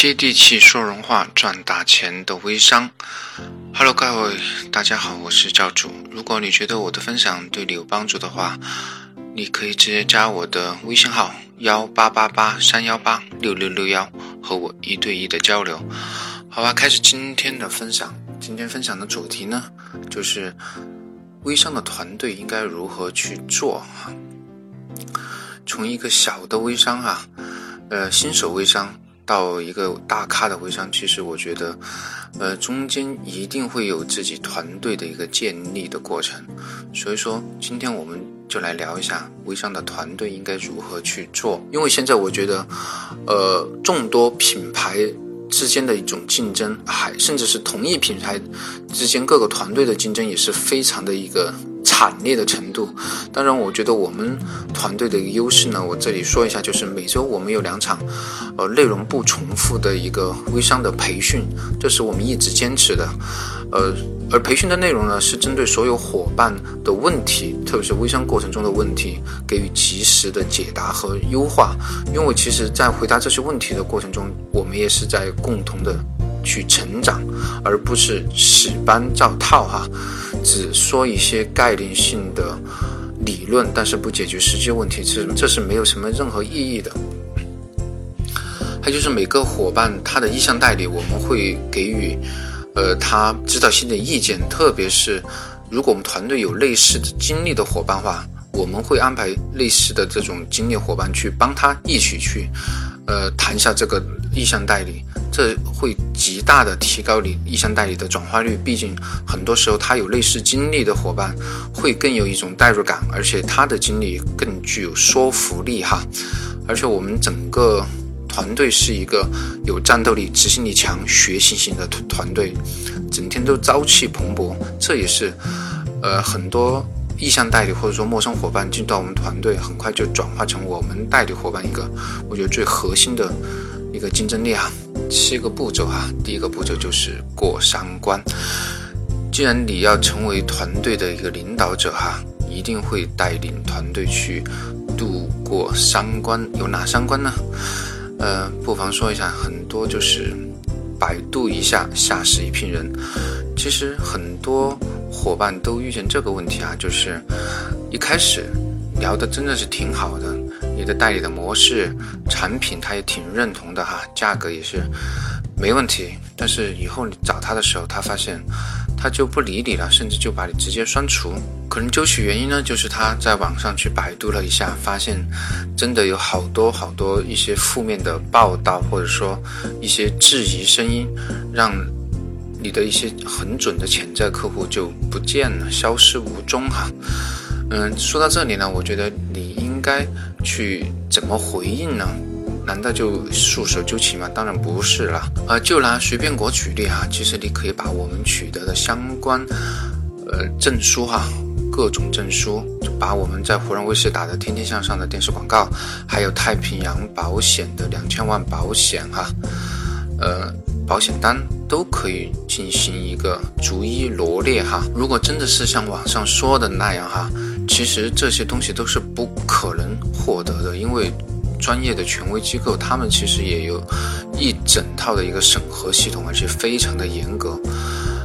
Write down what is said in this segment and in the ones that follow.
接地气说人话赚大钱的微商，Hello，各位大家好，我是教主。如果你觉得我的分享对你有帮助的话，你可以直接加我的微信号幺八八八三幺八六六六幺，和我一对一的交流。好吧，开始今天的分享。今天分享的主题呢，就是微商的团队应该如何去做哈。从一个小的微商啊，呃，新手微商到一个大咖的微商，其实我觉得，呃，中间一定会有自己团队的一个建立的过程。所以说，今天我们就来聊一下微商的团队应该如何去做。因为现在我觉得，呃，众多品牌之间的一种竞争，还甚至是同一品牌之间各个团队的竞争，也是非常的一个。惨烈的程度，当然，我觉得我们团队的一个优势呢，我这里说一下，就是每周我们有两场，呃，内容不重复的一个微商的培训，这是我们一直坚持的，呃，而培训的内容呢，是针对所有伙伴的问题，特别是微商过程中的问题，给予及时的解答和优化。因为其实，在回答这些问题的过程中，我们也是在共同的。去成长，而不是死搬照套哈，只说一些概念性的理论，但是不解决实际问题，这这是没有什么任何意义的。还有就是每个伙伴他的意向代理，我们会给予呃他指导性的意见，特别是如果我们团队有类似的经历的伙伴话，我们会安排类似的这种经历伙伴去帮他一起去呃谈一下这个意向代理。这会极大的提高你意向代理的转化率，毕竟很多时候他有类似经历的伙伴，会更有一种代入感，而且他的经历更具有说服力哈。而且我们整个团队是一个有战斗力、执行力强、学习型的团队，整天都朝气蓬勃。这也是呃很多意向代理或者说陌生伙伴进到我们团队，很快就转化成我们代理伙伴一个我觉得最核心的一个竞争力啊。七个步骤哈，第一个步骤就是过三关。既然你要成为团队的一个领导者哈，一定会带领团队去度过三关。有哪三关呢？呃，不妨说一下，很多就是百度一下吓死一批人。其实很多伙伴都遇见这个问题啊，就是一开始聊的真的是挺好的。你的代理的模式、产品，他也挺认同的哈，价格也是没问题。但是以后你找他的时候，他发现他就不理你了，甚至就把你直接删除。可能究其原因呢，就是他在网上去百度了一下，发现真的有好多好多一些负面的报道，或者说一些质疑声音，让你的一些很准的潜在客户就不见了，消失无踪哈。嗯，说到这里呢，我觉得你应该。去怎么回应呢？难道就束手就擒吗？当然不是了。呃，就拿随便果举例哈，其实你可以把我们取得的相关呃证书哈，各种证书，就把我们在湖南卫视打的《天天向上》的电视广告，还有太平洋保险的两千万保险哈，呃，保险单都可以进行一个逐一罗列哈。如果真的是像网上说的那样哈。其实这些东西都是不可能获得的，因为专业的权威机构，他们其实也有一整套的一个审核系统，而且非常的严格。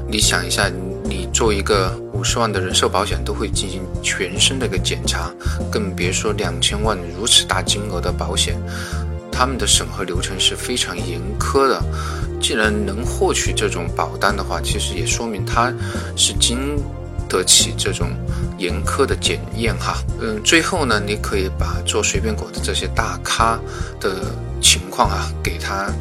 你想一下，你做一个五十万的人寿保险，都会进行全身的一个检查，更别说两千万如此大金额的保险，他们的审核流程是非常严苛的。既然能获取这种保单的话，其实也说明它是经。得起这种严苛的检验哈，嗯，最后呢，你可以把做随便果的这些大咖的情况啊，给他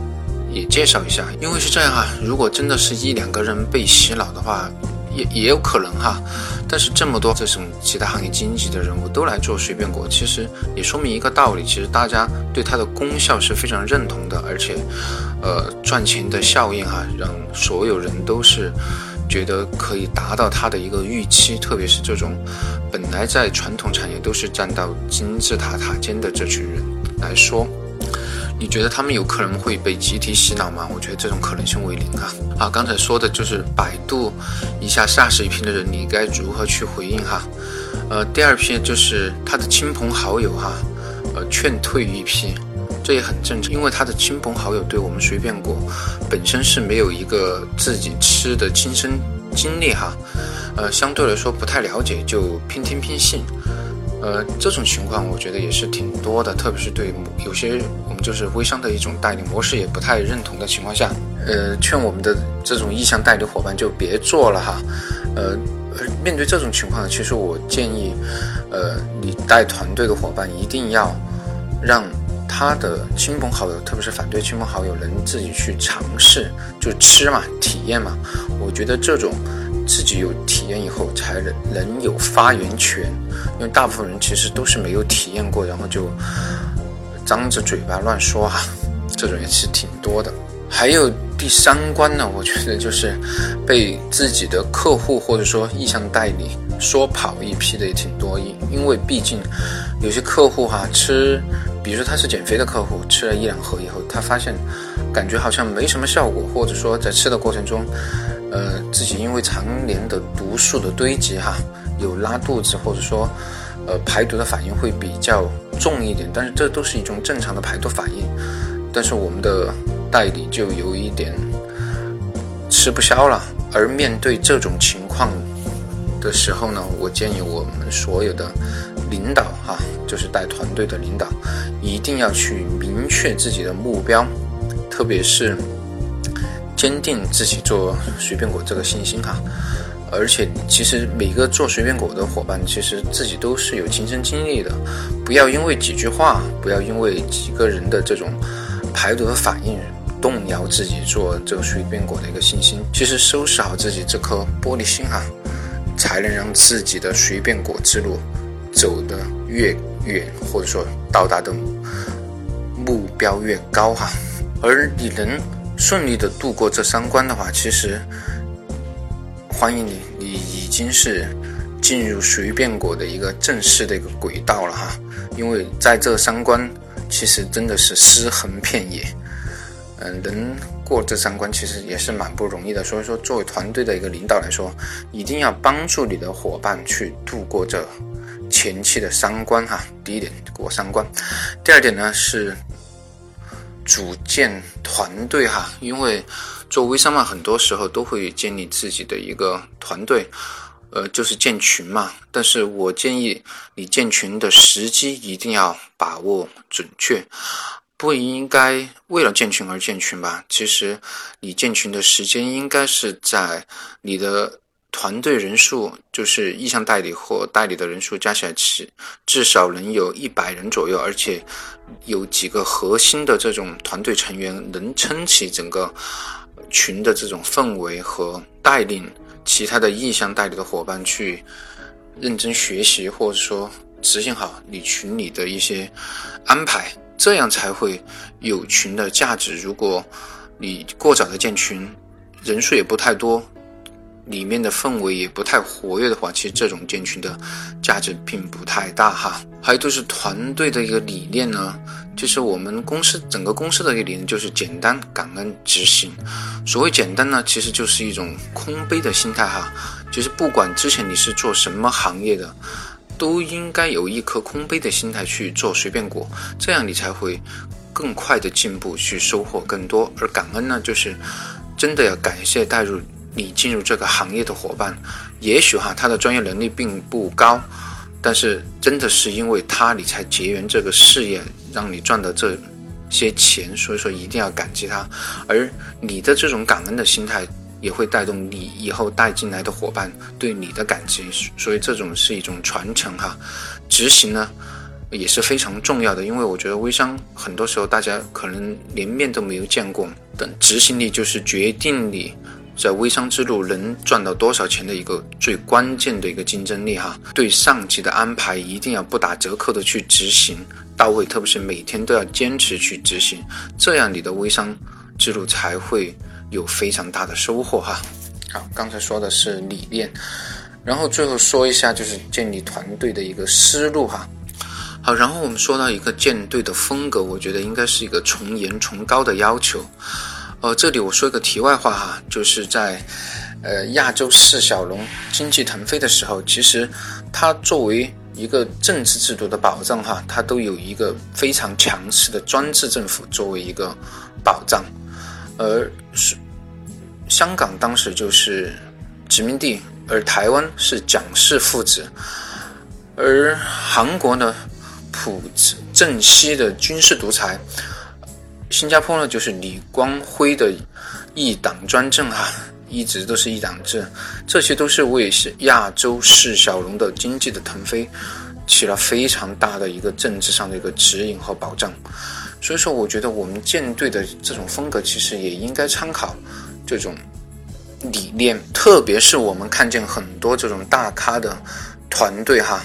也介绍一下，因为是这样哈，如果真的是一两个人被洗脑的话，也也有可能哈，但是这么多这种其他行业经济的人物都来做随便果，其实也说明一个道理，其实大家对它的功效是非常认同的，而且，呃，赚钱的效应哈，让所有人都是。觉得可以达到他的一个预期，特别是这种本来在传统产业都是站到金字塔塔尖的这群人来说，你觉得他们有可能会被集体洗脑吗？我觉得这种可能性为零啊！啊，刚才说的就是百度一下吓死一批的人，你该如何去回应哈？呃，第二批就是他的亲朋好友哈，呃，劝退一批，这也很正常，因为他的亲朋好友对我们随便果本身是没有一个自己吃的亲身经历哈，呃，相对来说不太了解，就偏听偏信。呃，这种情况我觉得也是挺多的，特别是对有些我们就是微商的一种代理模式也不太认同的情况下，呃，劝我们的这种意向代理伙伴就别做了哈。呃，面对这种情况，其实我建议，呃，你带团队的伙伴一定要让他的亲朋好友，特别是反对亲朋好友，能自己去尝试，就吃嘛，体验嘛。我觉得这种。自己有体验以后，才能能有发言权，因为大部分人其实都是没有体验过，然后就张着嘴巴乱说哈，这种也是挺多的。还有第三关呢，我觉得就是被自己的客户或者说意向代理说跑一批的也挺多，因因为毕竟有些客户哈吃，比如说他是减肥的客户，吃了一两盒以后，他发现感觉好像没什么效果，或者说在吃的过程中。呃，自己因为常年的毒素的堆积，哈，有拉肚子或者说，呃，排毒的反应会比较重一点，但是这都是一种正常的排毒反应。但是我们的代理就有一点吃不消了。而面对这种情况的时候呢，我建议我们所有的领导，哈，就是带团队的领导，一定要去明确自己的目标，特别是。坚定自己做随便果这个信心哈，而且其实每个做随便果的伙伴，其实自己都是有亲身经历的，不要因为几句话，不要因为几个人的这种排毒的反应，动摇自己做这个随便果的一个信心。其实收拾好自己这颗玻璃心哈，才能让自己的随便果之路走得越远，或者说到达的目标越高哈，而你能。顺利的度过这三关的话，其实欢迎你，你已经是进入随便果的一个正式的一个轨道了哈。因为在这三关，其实真的是尸横遍野，嗯，能过这三关其实也是蛮不容易的。所以说，作为团队的一个领导来说，一定要帮助你的伙伴去度过这前期的三关哈。第一点过三关，第二点呢是。组建团队哈，因为做微商嘛，很多时候都会建立自己的一个团队，呃，就是建群嘛。但是我建议你建群的时机一定要把握准确，不应该为了建群而建群吧。其实你建群的时间应该是在你的。团队人数就是意向代理或代理的人数加起来，至至少能有一百人左右，而且有几个核心的这种团队成员能撑起整个群的这种氛围和带领其他的意向代理的伙伴去认真学习，或者说执行好你群里的一些安排，这样才会有群的价值。如果你过早的建群，人数也不太多。里面的氛围也不太活跃的话，其实这种建群的价值并不太大哈。还有就是团队的一个理念呢，就是我们公司整个公司的一个理念就是简单、感恩、执行。所谓简单呢，其实就是一种空杯的心态哈。就是不管之前你是做什么行业的，都应该有一颗空杯的心态去做随便果，这样你才会更快的进步，去收获更多。而感恩呢，就是真的要感谢带入。你进入这个行业的伙伴，也许哈他的专业能力并不高，但是真的是因为他你才结缘这个事业，让你赚的这些钱，所以说一定要感激他。而你的这种感恩的心态，也会带动你以后带进来的伙伴对你的感激，所以这种是一种传承哈。执行呢也是非常重要的，因为我觉得微商很多时候大家可能连面都没有见过，等执行力就是决定你。在微商之路能赚到多少钱的一个最关键的一个竞争力哈，对上级的安排一定要不打折扣的去执行到位，特别是每天都要坚持去执行，这样你的微商之路才会有非常大的收获哈。好，刚才说的是理念，然后最后说一下就是建立团队的一个思路哈。好，然后我们说到一个建队的风格，我觉得应该是一个从严从高的要求。呃，这里我说一个题外话哈，就是在，呃，亚洲四小龙经济腾飞的时候，其实它作为一个政治制度的保障哈，它都有一个非常强势的专制政府作为一个保障，而是香港当时就是殖民地，而台湾是蒋氏父子，而韩国呢，朴正熙的军事独裁，新加坡呢就是李光辉的一党专政哈。一直都是一党制，这些都是为是亚洲四小龙的经济的腾飞起了非常大的一个政治上的一个指引和保障。所以说，我觉得我们舰队的这种风格其实也应该参考这种理念，特别是我们看见很多这种大咖的团队哈，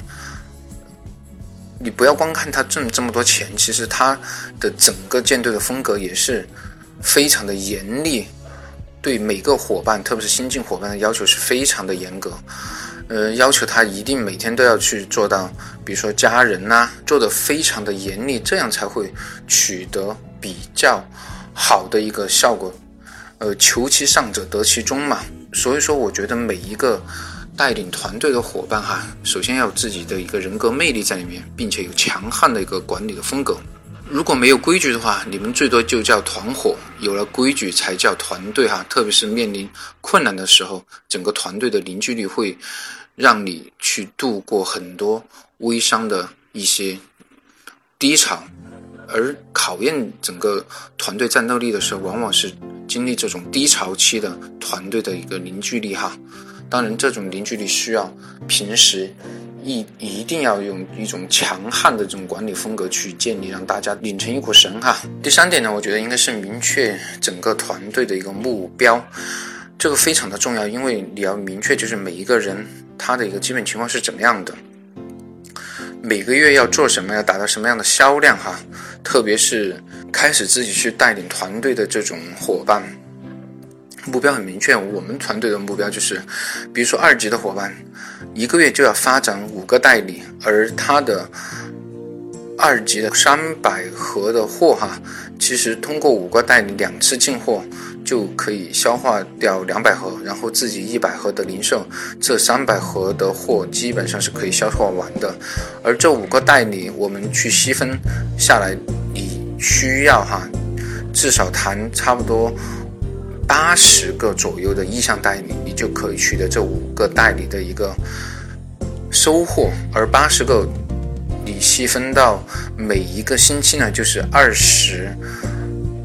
你不要光看他挣这么多钱，其实他的整个舰队的风格也是非常的严厉。对每个伙伴，特别是新进伙伴的要求是非常的严格，呃，要求他一定每天都要去做到，比如说家人呐，做的非常的严厉，这样才会取得比较好的一个效果。呃，求其上者得其中嘛。所以说，我觉得每一个带领团队的伙伴哈，首先要有自己的一个人格魅力在里面，并且有强悍的一个管理的风格。如果没有规矩的话，你们最多就叫团伙；有了规矩才叫团队哈。特别是面临困难的时候，整个团队的凝聚力会让你去度过很多微商的一些低潮，而考验整个团队战斗力的时候，往往是经历这种低潮期的团队的一个凝聚力哈。当然，这种凝聚力需要平时。一一定要用一种强悍的这种管理风格去建立，让大家拧成一股绳哈。第三点呢，我觉得应该是明确整个团队的一个目标，这个非常的重要，因为你要明确就是每一个人他的一个基本情况是怎么样的，每个月要做什么，要达到什么样的销量哈。特别是开始自己去带领团队的这种伙伴。目标很明确，我们团队的目标就是，比如说二级的伙伴，一个月就要发展五个代理，而他的二级的三百盒的货哈，其实通过五个代理两次进货就可以消化掉两百盒，然后自己一百盒的零售，这三百盒的货基本上是可以消化完的。而这五个代理，我们去细分下来，你需要哈，至少谈差不多。八十个左右的意向代理，你就可以取得这五个代理的一个收获。而八十个，你细分到每一个星期呢，就是二十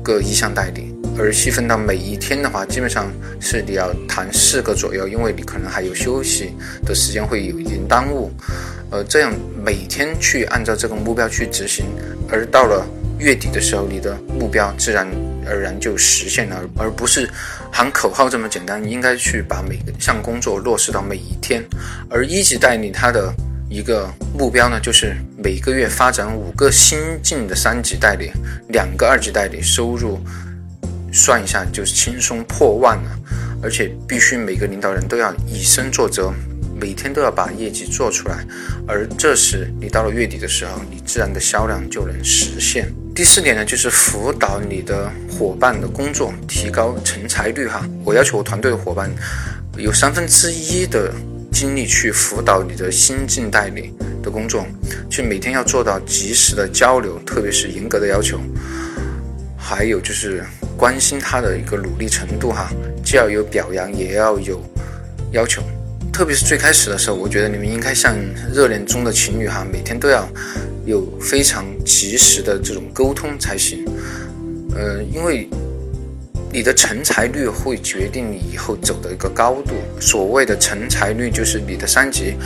个意向代理；而细分到每一天的话，基本上是你要谈四个左右，因为你可能还有休息的时间会有一点耽误。呃，这样每天去按照这个目标去执行，而到了月底的时候，你的目标自然。而然就实现了，而不是喊口号这么简单。应该去把每个项工作落实到每一天。而一级代理他的一个目标呢，就是每个月发展五个新进的三级代理，两个二级代理，收入算一下就是轻松破万了。而且必须每个领导人都要以身作则。每天都要把业绩做出来，而这时你到了月底的时候，你自然的销量就能实现。第四点呢，就是辅导你的伙伴的工作，提高成才率哈。我要求我团队的伙伴有三分之一的精力去辅导你的新进代理的工作，去每天要做到及时的交流，特别是严格的要求，还有就是关心他的一个努力程度哈，既要有表扬，也要有要求。特别是最开始的时候，我觉得你们应该像热恋中的情侣哈，每天都要有非常及时的这种沟通才行。呃，因为你的成才率会决定你以后走的一个高度。所谓的成才率，就是你的三级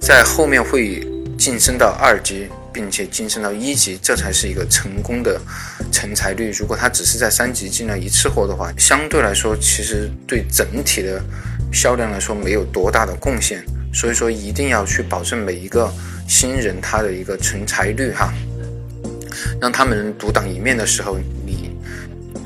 在后面会晋升到二级，并且晋升到一级，这才是一个成功的成才率。如果他只是在三级进了一次货的话，相对来说，其实对整体的。销量来说没有多大的贡献，所以说一定要去保证每一个新人他的一个成才率哈，让他们独当一面的时候，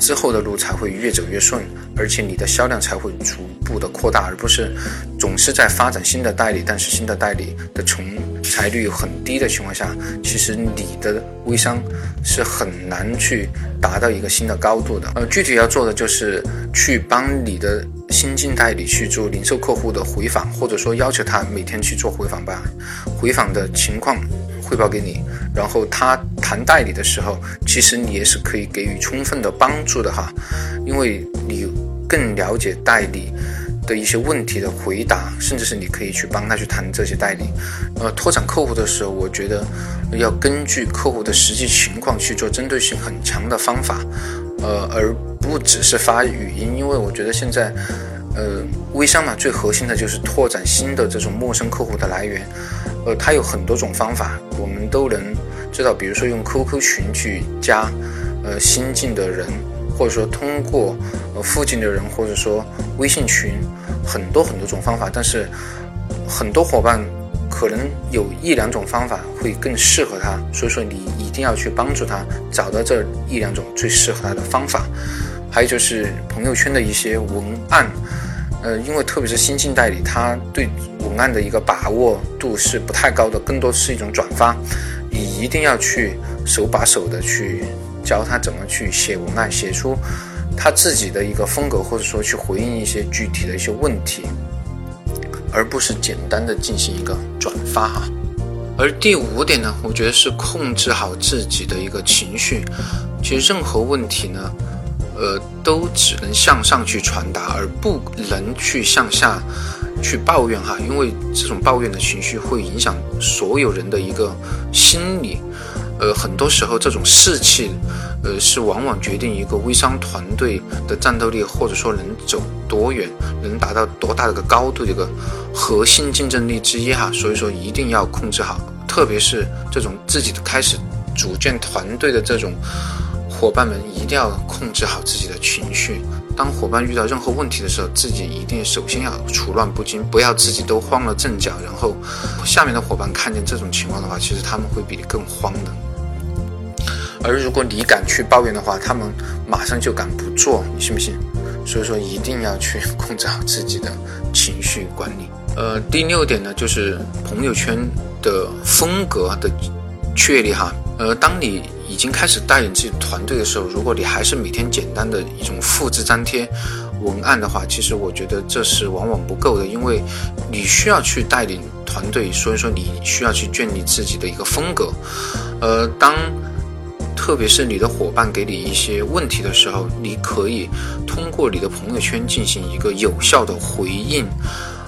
之后的路才会越走越顺，而且你的销量才会逐步的扩大，而不是总是在发展新的代理，但是新的代理的成才率很低的情况下，其实你的微商是很难去达到一个新的高度的。呃，具体要做的就是去帮你的。新进代理去做零售客户的回访，或者说要求他每天去做回访，吧回访的情况汇报给你。然后他谈代理的时候，其实你也是可以给予充分的帮助的哈，因为你更了解代理的一些问题的回答，甚至是你可以去帮他去谈这些代理。呃，拓展客户的时候，我觉得要根据客户的实际情况去做针对性很强的方法，呃，而不只是发语音，因为我觉得现在，呃，微商嘛，最核心的就是拓展新的这种陌生客户的来源。呃，它有很多种方法，我们都能知道，比如说用 QQ 群去加，呃，新进的人，或者说通过呃附近的人，或者说微信群，很多很多种方法。但是很多伙伴可能有一两种方法会更适合他，所以说你一定要去帮助他找到这一两种最适合他的方法。还有就是朋友圈的一些文案。呃，因为特别是新进代理，他对文案的一个把握度是不太高的，更多是一种转发。你一定要去手把手的去教他怎么去写文案，写出他自己的一个风格，或者说去回应一些具体的一些问题，而不是简单的进行一个转发哈。而第五点呢，我觉得是控制好自己的一个情绪。其实任何问题呢。呃，都只能向上去传达，而不能去向下去抱怨哈，因为这种抱怨的情绪会影响所有人的一个心理。呃，很多时候这种士气，呃，是往往决定一个微商团队的战斗力，或者说能走多远，能达到多大的一个高度的一个核心竞争力之一哈。所以说一定要控制好，特别是这种自己开始组建团队的这种。伙伴们一定要控制好自己的情绪。当伙伴遇到任何问题的时候，自己一定首先要处乱不惊，不要自己都慌了阵脚。然后下面的伙伴看见这种情况的话，其实他们会比你更慌的。而如果你敢去抱怨的话，他们马上就敢不做，你信不信？所以说一定要去控制好自己的情绪管理。呃，第六点呢，就是朋友圈的风格的确立哈。呃，当你已经开始带领自己团队的时候，如果你还是每天简单的一种复制粘贴文案的话，其实我觉得这是往往不够的，因为你需要去带领团队，所以说你需要去建立自己的一个风格。呃，当特别是你的伙伴给你一些问题的时候，你可以通过你的朋友圈进行一个有效的回应，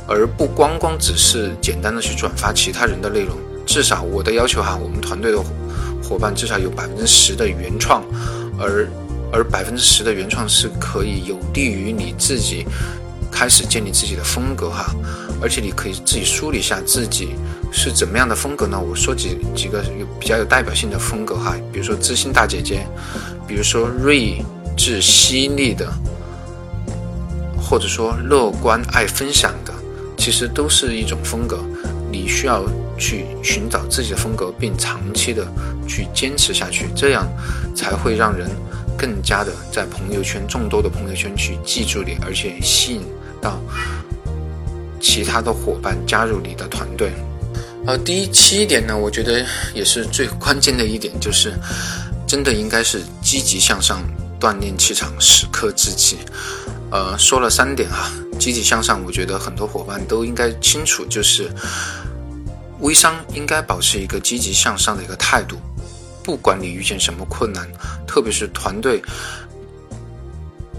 而不光光只是简单的去转发其他人的内容。至少我的要求哈，我们团队的。伙伴至少有百分之十的原创，而而百分之十的原创是可以有利于你自己开始建立自己的风格哈，而且你可以自己梳理一下自己是怎么样的风格呢？我说几几个有比较有代表性的风格哈，比如说知心大姐姐，比如说睿智犀利的，或者说乐观爱分享的，其实都是一种风格，你需要。去寻找自己的风格，并长期的去坚持下去，这样才会让人更加的在朋友圈众多的朋友圈去记住你，而且吸引到其他的伙伴加入你的团队。呃，第七点呢，我觉得也是最关键的一点，就是真的应该是积极向上，锻炼气场，时刻自己。呃，说了三点哈，积极向上，我觉得很多伙伴都应该清楚，就是。微商应该保持一个积极向上的一个态度，不管你遇见什么困难，特别是团队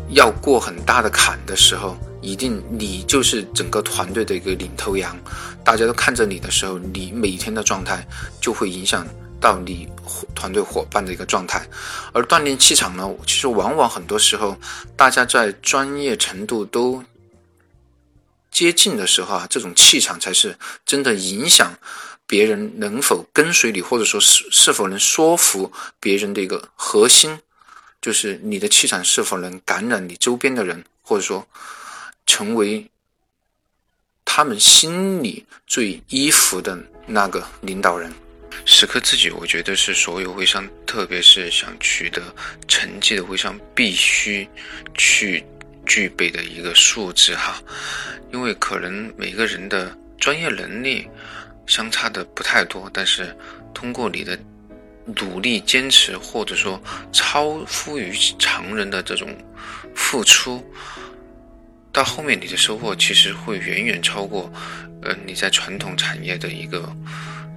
要过很大的坎的时候，一定你就是整个团队的一个领头羊。大家都看着你的时候，你每天的状态就会影响到你团队伙伴的一个状态。而锻炼气场呢，其实往往很多时候，大家在专业程度都。接近的时候啊，这种气场才是真的影响别人能否跟随你，或者说是是否能说服别人的一个核心，就是你的气场是否能感染你周边的人，或者说成为他们心里最依附的那个领导人。时刻自己，我觉得是所有微商，特别是想取得成绩的微商，必须去。具备的一个素质哈，因为可能每个人的专业能力相差的不太多，但是通过你的努力坚持，或者说超乎于常人的这种付出，到后面你的收获其实会远远超过，呃，你在传统产业的一个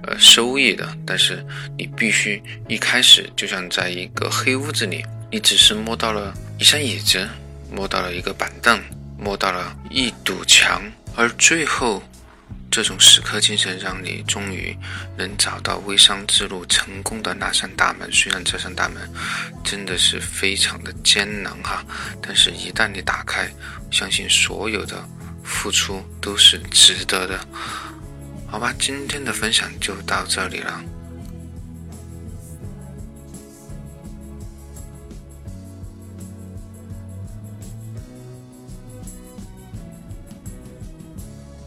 呃收益的。但是你必须一开始就像在一个黑屋子里，你只是摸到了一扇椅子，摸到了一个板凳，摸到了一堵墙，而最后。这种死磕精神让你终于能找到微商之路成功的那扇大门。虽然这扇大门真的是非常的艰难哈，但是一旦你打开，相信所有的付出都是值得的。好吧，今天的分享就到这里了。